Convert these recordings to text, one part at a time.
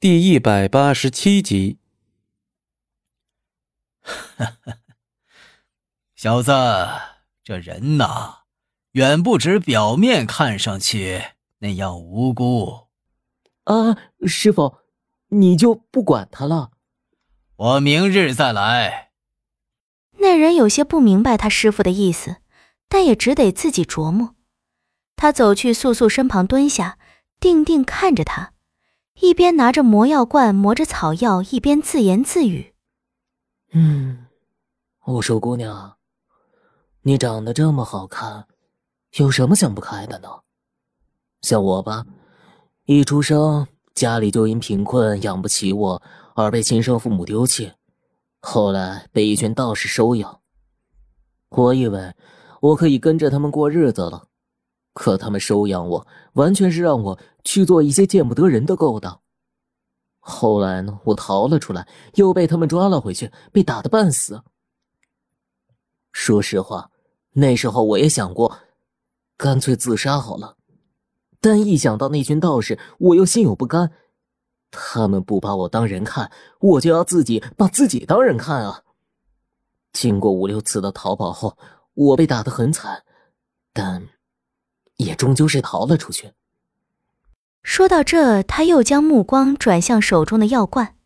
第一百八十七集。小子，这人呐，远不止表面看上去那样无辜。啊，师傅，你就不管他了？我明日再来。那人有些不明白他师傅的意思，但也只得自己琢磨。他走去素素身旁蹲下，定定看着他。一边拿着魔药罐磨着草药，一边自言自语：“嗯，我说姑娘，你长得这么好看，有什么想不开的呢？像我吧，一出生家里就因贫困养不起我而被亲生父母丢弃，后来被一群道士收养。我以为我可以跟着他们过日子了。”可他们收养我，完全是让我去做一些见不得人的勾当。后来呢，我逃了出来，又被他们抓了回去，被打得半死。说实话，那时候我也想过，干脆自杀好了。但一想到那群道士，我又心有不甘。他们不把我当人看，我就要自己把自己当人看啊！经过五六次的逃跑后，我被打得很惨，但……也终究是逃了出去。说到这，他又将目光转向手中的药罐，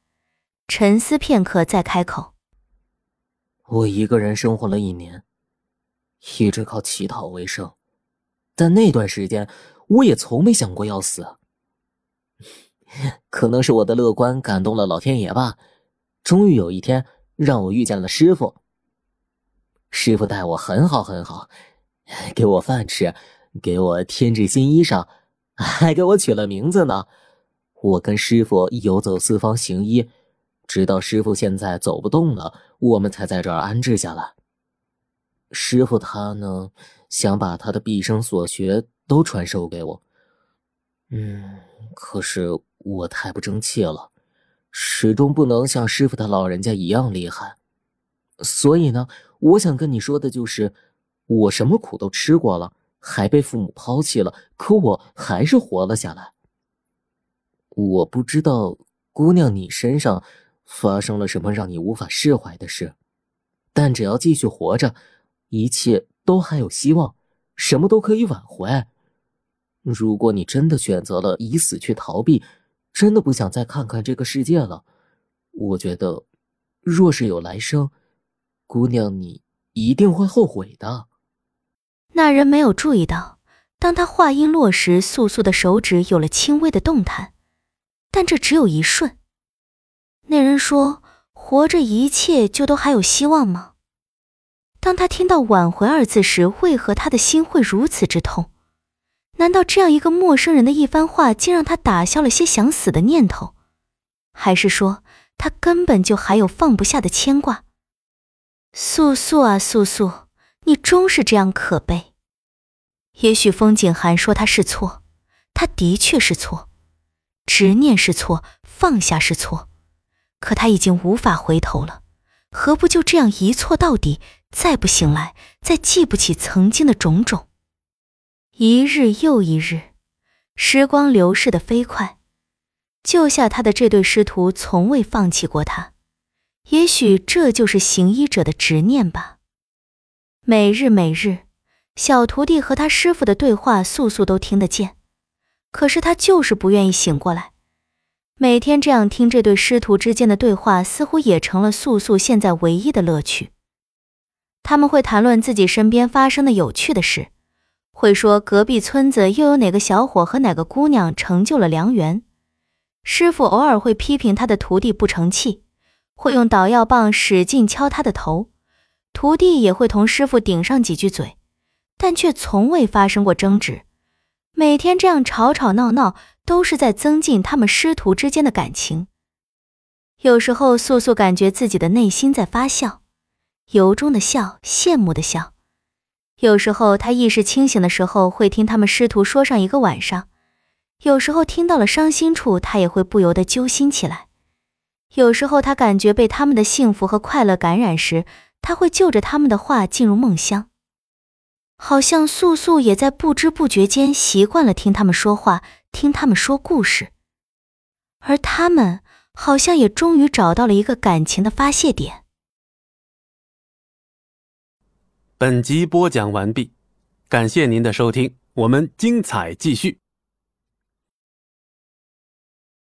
沉思片刻，再开口：“我一个人生活了一年，一直靠乞讨为生，但那段时间，我也从没想过要死。可能是我的乐观感动了老天爷吧，终于有一天让我遇见了师傅。师傅待我很好很好，给我饭吃。”给我添置新衣裳，还给我取了名字呢。我跟师傅游走四方行医，直到师傅现在走不动了，我们才在这儿安置下来。师傅他呢，想把他的毕生所学都传授给我。嗯，可是我太不争气了，始终不能像师傅他老人家一样厉害。所以呢，我想跟你说的就是，我什么苦都吃过了。还被父母抛弃了，可我还是活了下来。我不知道姑娘你身上发生了什么让你无法释怀的事，但只要继续活着，一切都还有希望，什么都可以挽回。如果你真的选择了以死去逃避，真的不想再看看这个世界了，我觉得，若是有来生，姑娘你一定会后悔的。那人没有注意到，当他话音落时，素素的手指有了轻微的动弹，但这只有一瞬。那人说：“活着，一切就都还有希望吗？”当他听到“挽回”二字时，为何他的心会如此之痛？难道这样一个陌生人的一番话，竟让他打消了些想死的念头？还是说，他根本就还有放不下的牵挂？素素啊，素素！你终是这样可悲。也许风景寒说他是错，他的确是错，执念是错，放下是错，可他已经无法回头了，何不就这样一错到底，再不醒来，再记不起曾经的种种？一日又一日，时光流逝的飞快，救下他的这对师徒从未放弃过他，也许这就是行医者的执念吧。每日每日，小徒弟和他师傅的对话，素素都听得见，可是他就是不愿意醒过来。每天这样听这对师徒之间的对话，似乎也成了素素现在唯一的乐趣。他们会谈论自己身边发生的有趣的事，会说隔壁村子又有哪个小伙和哪个姑娘成就了良缘。师傅偶尔会批评他的徒弟不成器，会用捣药棒使劲敲他的头。徒弟也会同师傅顶上几句嘴，但却从未发生过争执。每天这样吵吵闹闹，都是在增进他们师徒之间的感情。有时候，素素感觉自己的内心在发笑，由衷的笑，羡慕的笑。有时候，他意识清醒的时候，会听他们师徒说上一个晚上；有时候，听到了伤心处，他也会不由得揪心起来。有时候，他感觉被他们的幸福和快乐感染时，他会就着他们的话进入梦乡，好像素素也在不知不觉间习惯了听他们说话，听他们说故事。而他们好像也终于找到了一个感情的发泄点。本集播讲完毕，感谢您的收听，我们精彩继续。